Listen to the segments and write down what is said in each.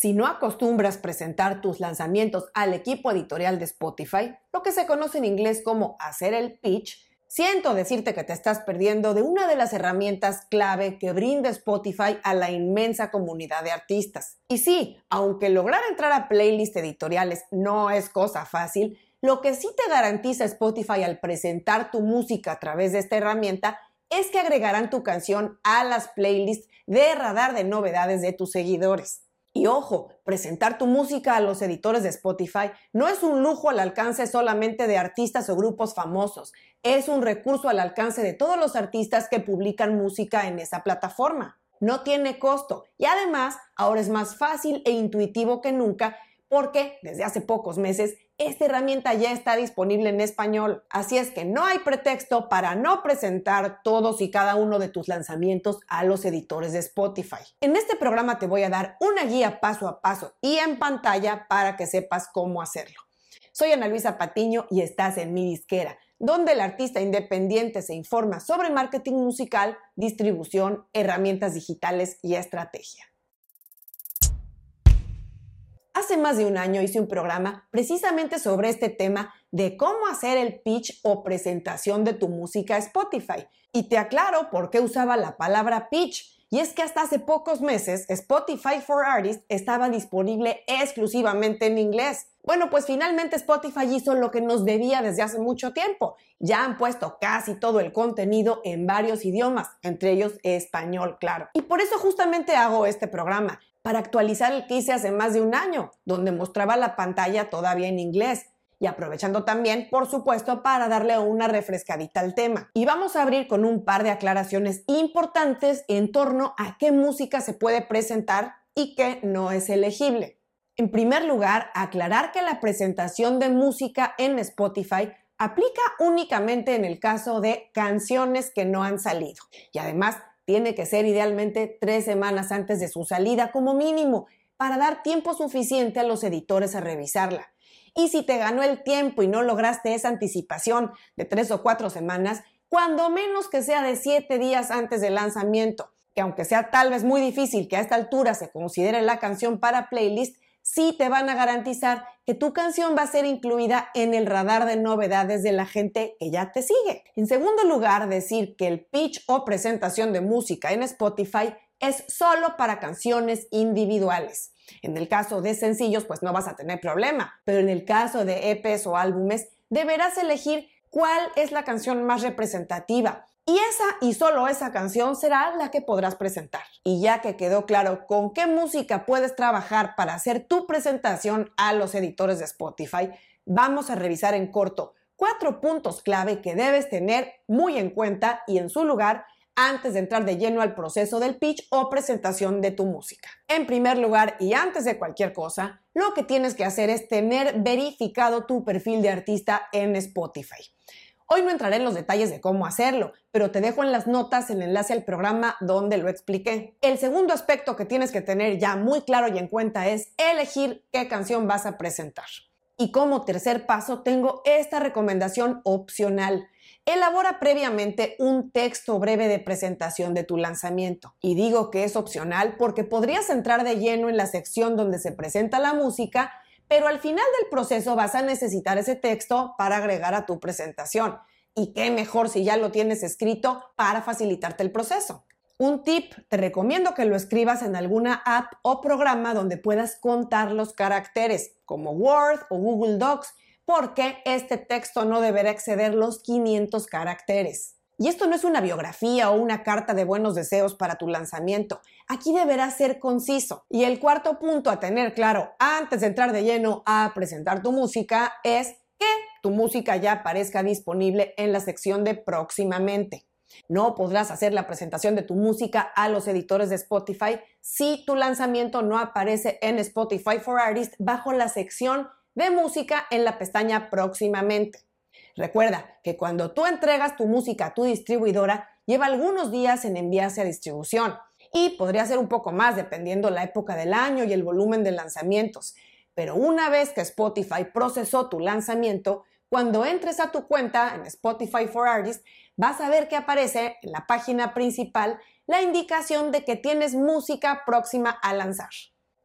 Si no acostumbras presentar tus lanzamientos al equipo editorial de Spotify, lo que se conoce en inglés como hacer el pitch, siento decirte que te estás perdiendo de una de las herramientas clave que brinda Spotify a la inmensa comunidad de artistas. Y sí, aunque lograr entrar a playlists editoriales no es cosa fácil, lo que sí te garantiza Spotify al presentar tu música a través de esta herramienta es que agregarán tu canción a las playlists de radar de novedades de tus seguidores. Y ojo, presentar tu música a los editores de Spotify no es un lujo al alcance solamente de artistas o grupos famosos, es un recurso al alcance de todos los artistas que publican música en esa plataforma. No tiene costo y además ahora es más fácil e intuitivo que nunca porque desde hace pocos meses esta herramienta ya está disponible en español. Así es que no hay pretexto para no presentar todos y cada uno de tus lanzamientos a los editores de Spotify. En este programa te voy a dar una guía paso a paso y en pantalla para que sepas cómo hacerlo. Soy Ana Luisa Patiño y estás en mi disquera, donde el artista independiente se informa sobre marketing musical, distribución, herramientas digitales y estrategia. Hace más de un año hice un programa precisamente sobre este tema de cómo hacer el pitch o presentación de tu música a Spotify. Y te aclaro por qué usaba la palabra pitch. Y es que hasta hace pocos meses Spotify for Artists estaba disponible exclusivamente en inglés. Bueno, pues finalmente Spotify hizo lo que nos debía desde hace mucho tiempo. Ya han puesto casi todo el contenido en varios idiomas, entre ellos español, claro. Y por eso justamente hago este programa para actualizar el que hace más de un año, donde mostraba la pantalla todavía en inglés. Y aprovechando también, por supuesto, para darle una refrescadita al tema. Y vamos a abrir con un par de aclaraciones importantes en torno a qué música se puede presentar y qué no es elegible. En primer lugar, aclarar que la presentación de música en Spotify aplica únicamente en el caso de canciones que no han salido. Y además, tiene que ser idealmente tres semanas antes de su salida como mínimo para dar tiempo suficiente a los editores a revisarla. Y si te ganó el tiempo y no lograste esa anticipación de tres o cuatro semanas, cuando menos que sea de siete días antes del lanzamiento, que aunque sea tal vez muy difícil que a esta altura se considere la canción para playlist, sí te van a garantizar que tu canción va a ser incluida en el radar de novedades de la gente que ya te sigue. En segundo lugar, decir que el pitch o presentación de música en Spotify es solo para canciones individuales. En el caso de sencillos, pues no vas a tener problema, pero en el caso de EPs o álbumes, deberás elegir cuál es la canción más representativa y esa y solo esa canción será la que podrás presentar. Y ya que quedó claro con qué música puedes trabajar para hacer tu presentación a los editores de Spotify, vamos a revisar en corto cuatro puntos clave que debes tener muy en cuenta y en su lugar antes de entrar de lleno al proceso del pitch o presentación de tu música. En primer lugar, y antes de cualquier cosa, lo que tienes que hacer es tener verificado tu perfil de artista en Spotify. Hoy no entraré en los detalles de cómo hacerlo, pero te dejo en las notas el enlace al programa donde lo expliqué. El segundo aspecto que tienes que tener ya muy claro y en cuenta es elegir qué canción vas a presentar. Y como tercer paso tengo esta recomendación opcional. Elabora previamente un texto breve de presentación de tu lanzamiento. Y digo que es opcional porque podrías entrar de lleno en la sección donde se presenta la música pero al final del proceso vas a necesitar ese texto para agregar a tu presentación. Y qué mejor si ya lo tienes escrito para facilitarte el proceso. Un tip, te recomiendo que lo escribas en alguna app o programa donde puedas contar los caracteres, como Word o Google Docs, porque este texto no deberá exceder los 500 caracteres. Y esto no es una biografía o una carta de buenos deseos para tu lanzamiento. Aquí deberá ser conciso. Y el cuarto punto a tener claro antes de entrar de lleno a presentar tu música es que tu música ya aparezca disponible en la sección de próximamente. No podrás hacer la presentación de tu música a los editores de Spotify si tu lanzamiento no aparece en Spotify for Artists bajo la sección de música en la pestaña próximamente. Recuerda que cuando tú entregas tu música a tu distribuidora, lleva algunos días en enviarse a distribución y podría ser un poco más dependiendo la época del año y el volumen de lanzamientos. Pero una vez que Spotify procesó tu lanzamiento, cuando entres a tu cuenta en Spotify for Artists, vas a ver que aparece en la página principal la indicación de que tienes música próxima a lanzar.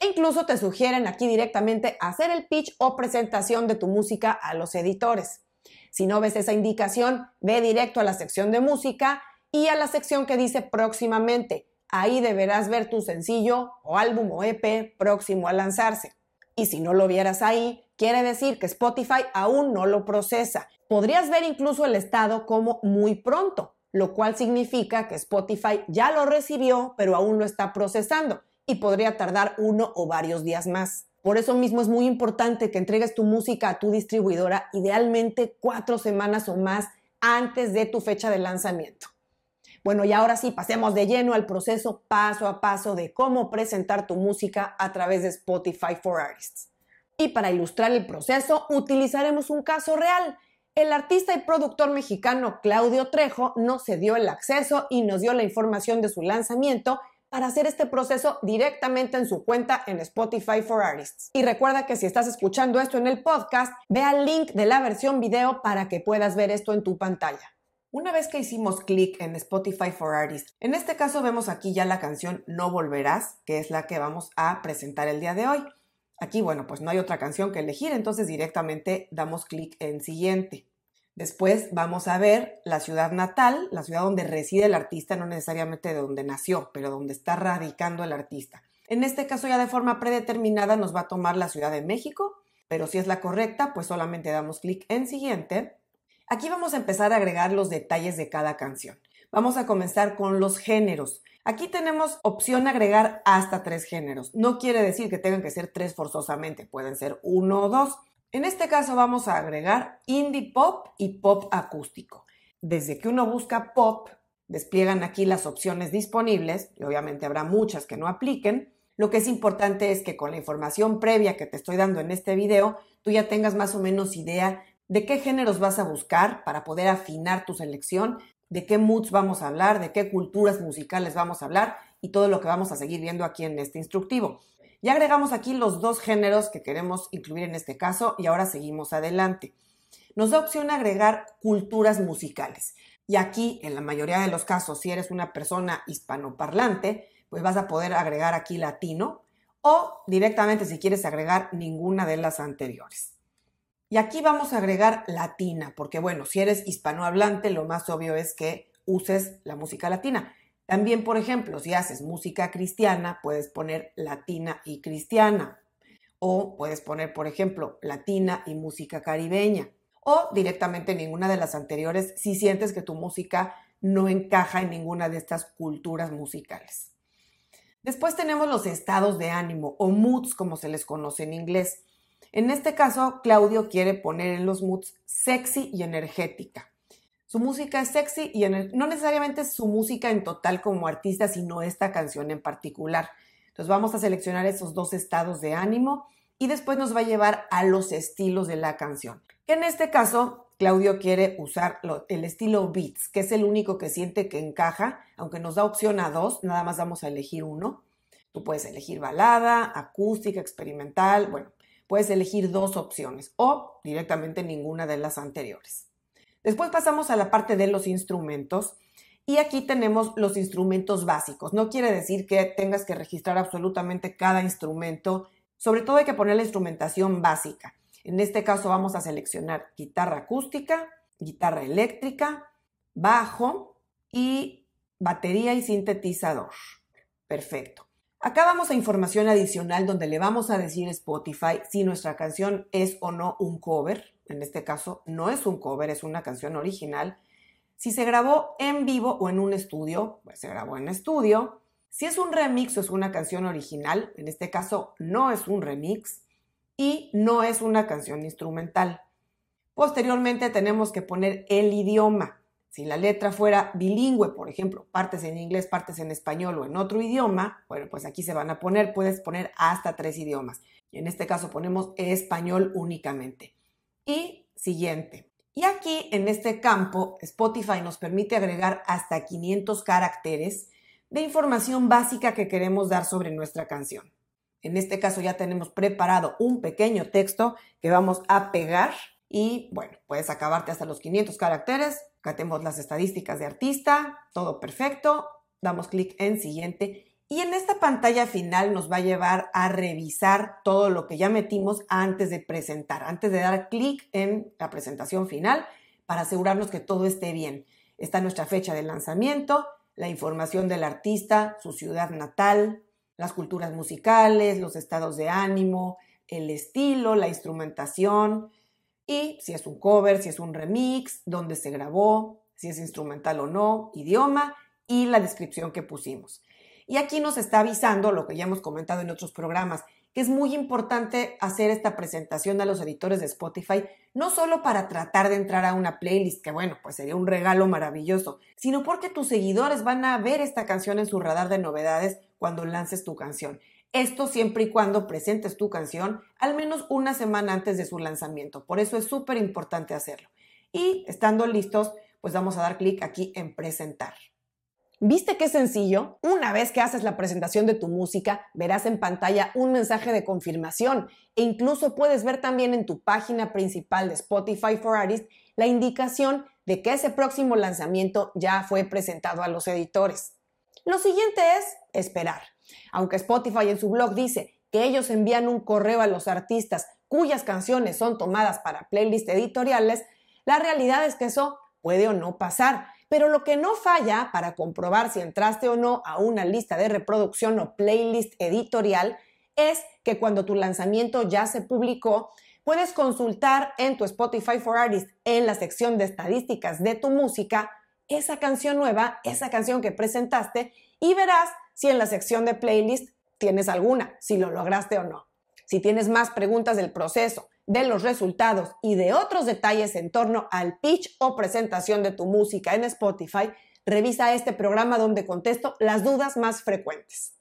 E incluso te sugieren aquí directamente hacer el pitch o presentación de tu música a los editores. Si no ves esa indicación, ve directo a la sección de música y a la sección que dice próximamente. Ahí deberás ver tu sencillo o álbum o EP próximo a lanzarse. Y si no lo vieras ahí, quiere decir que Spotify aún no lo procesa. Podrías ver incluso el estado como muy pronto, lo cual significa que Spotify ya lo recibió, pero aún lo está procesando y podría tardar uno o varios días más. Por eso mismo es muy importante que entregues tu música a tu distribuidora idealmente cuatro semanas o más antes de tu fecha de lanzamiento. Bueno, y ahora sí, pasemos de lleno al proceso paso a paso de cómo presentar tu música a través de Spotify for Artists. Y para ilustrar el proceso, utilizaremos un caso real. El artista y productor mexicano Claudio Trejo nos cedió el acceso y nos dio la información de su lanzamiento para hacer este proceso directamente en su cuenta en Spotify for Artists. Y recuerda que si estás escuchando esto en el podcast, ve al link de la versión video para que puedas ver esto en tu pantalla. Una vez que hicimos clic en Spotify for Artists, en este caso vemos aquí ya la canción No Volverás, que es la que vamos a presentar el día de hoy. Aquí, bueno, pues no hay otra canción que elegir, entonces directamente damos clic en siguiente. Después vamos a ver la ciudad natal, la ciudad donde reside el artista, no necesariamente de donde nació, pero donde está radicando el artista. En este caso ya de forma predeterminada nos va a tomar la Ciudad de México, pero si es la correcta, pues solamente damos clic en siguiente. Aquí vamos a empezar a agregar los detalles de cada canción. Vamos a comenzar con los géneros. Aquí tenemos opción agregar hasta tres géneros. No quiere decir que tengan que ser tres forzosamente, pueden ser uno o dos. En este caso vamos a agregar indie pop y pop acústico. Desde que uno busca pop, despliegan aquí las opciones disponibles y obviamente habrá muchas que no apliquen. Lo que es importante es que con la información previa que te estoy dando en este video, tú ya tengas más o menos idea de qué géneros vas a buscar para poder afinar tu selección, de qué moods vamos a hablar, de qué culturas musicales vamos a hablar y todo lo que vamos a seguir viendo aquí en este instructivo. Ya agregamos aquí los dos géneros que queremos incluir en este caso y ahora seguimos adelante. Nos da opción agregar culturas musicales. Y aquí, en la mayoría de los casos, si eres una persona hispanoparlante, pues vas a poder agregar aquí latino o directamente si quieres agregar ninguna de las anteriores. Y aquí vamos a agregar latina, porque bueno, si eres hispanohablante, lo más obvio es que uses la música latina. También, por ejemplo, si haces música cristiana, puedes poner latina y cristiana. O puedes poner, por ejemplo, latina y música caribeña. O directamente ninguna de las anteriores si sientes que tu música no encaja en ninguna de estas culturas musicales. Después tenemos los estados de ánimo o moods como se les conoce en inglés. En este caso, Claudio quiere poner en los moods sexy y energética. Su música es sexy y no necesariamente su música en total como artista, sino esta canción en particular. Entonces vamos a seleccionar esos dos estados de ánimo y después nos va a llevar a los estilos de la canción. En este caso, Claudio quiere usar el estilo beats, que es el único que siente que encaja, aunque nos da opción a dos, nada más vamos a elegir uno. Tú puedes elegir balada, acústica, experimental, bueno, puedes elegir dos opciones o directamente ninguna de las anteriores. Después pasamos a la parte de los instrumentos y aquí tenemos los instrumentos básicos. No quiere decir que tengas que registrar absolutamente cada instrumento. Sobre todo hay que poner la instrumentación básica. En este caso vamos a seleccionar guitarra acústica, guitarra eléctrica, bajo y batería y sintetizador. Perfecto. Acá vamos a información adicional donde le vamos a decir a Spotify si nuestra canción es o no un cover en este caso no es un cover, es una canción original. Si se grabó en vivo o en un estudio, pues se grabó en estudio. Si es un remix o es una canción original, en este caso no es un remix y no es una canción instrumental. Posteriormente tenemos que poner el idioma. Si la letra fuera bilingüe, por ejemplo, partes en inglés, partes en español o en otro idioma, bueno, pues aquí se van a poner, puedes poner hasta tres idiomas. En este caso ponemos español únicamente y siguiente. Y aquí en este campo, Spotify nos permite agregar hasta 500 caracteres de información básica que queremos dar sobre nuestra canción. En este caso ya tenemos preparado un pequeño texto que vamos a pegar y bueno, puedes acabarte hasta los 500 caracteres, acá tenemos las estadísticas de artista, todo perfecto, damos clic en siguiente Y en esta pantalla final nos va a llevar a revisar todo lo que ya metimos antes de presentar, antes de dar clic en la presentación final para asegurarnos que todo esté bien. Está nuestra fecha de lanzamiento, la información del artista, su ciudad natal, las culturas musicales, los estados de ánimo, el estilo, la instrumentación y si es un cover, si es un remix, dónde se grabó, si es instrumental o no, idioma y la descripción que pusimos. Y aquí nos está avisando lo que ya hemos comentado en otros programas, que es muy importante hacer esta presentación a los editores de Spotify, no solo para tratar de entrar a una playlist, que bueno, pues sería un regalo maravilloso, sino porque tus seguidores van a ver esta canción en su radar de novedades cuando lances tu canción. Esto siempre y cuando presentes tu canción al menos una semana antes de su lanzamiento. Por eso es súper importante hacerlo. Y estando listos, pues vamos a dar clic aquí en presentar. ¿Viste qué sencillo? Una vez que haces la presentación de tu música, verás en pantalla un mensaje de confirmación e incluso puedes ver también en tu página principal de Spotify for Artists la indicación de que ese próximo lanzamiento ya fue presentado a los editores. Lo siguiente es esperar. Aunque Spotify en su blog dice que ellos envían un correo a los artistas cuyas canciones son tomadas para playlists editoriales, la realidad es que eso puede o no pasar. Pero lo que no falla para comprobar si entraste o no a una lista de reproducción o playlist editorial es que cuando tu lanzamiento ya se publicó, puedes consultar en tu Spotify for Artists en la sección de estadísticas de tu música esa canción nueva, esa canción que presentaste y verás si en la sección de playlist tienes alguna, si lo lograste o no. Si tienes más preguntas del proceso, de los resultados y de otros detalles en torno al pitch o presentación de tu música en Spotify, revisa este programa donde contesto las dudas más frecuentes.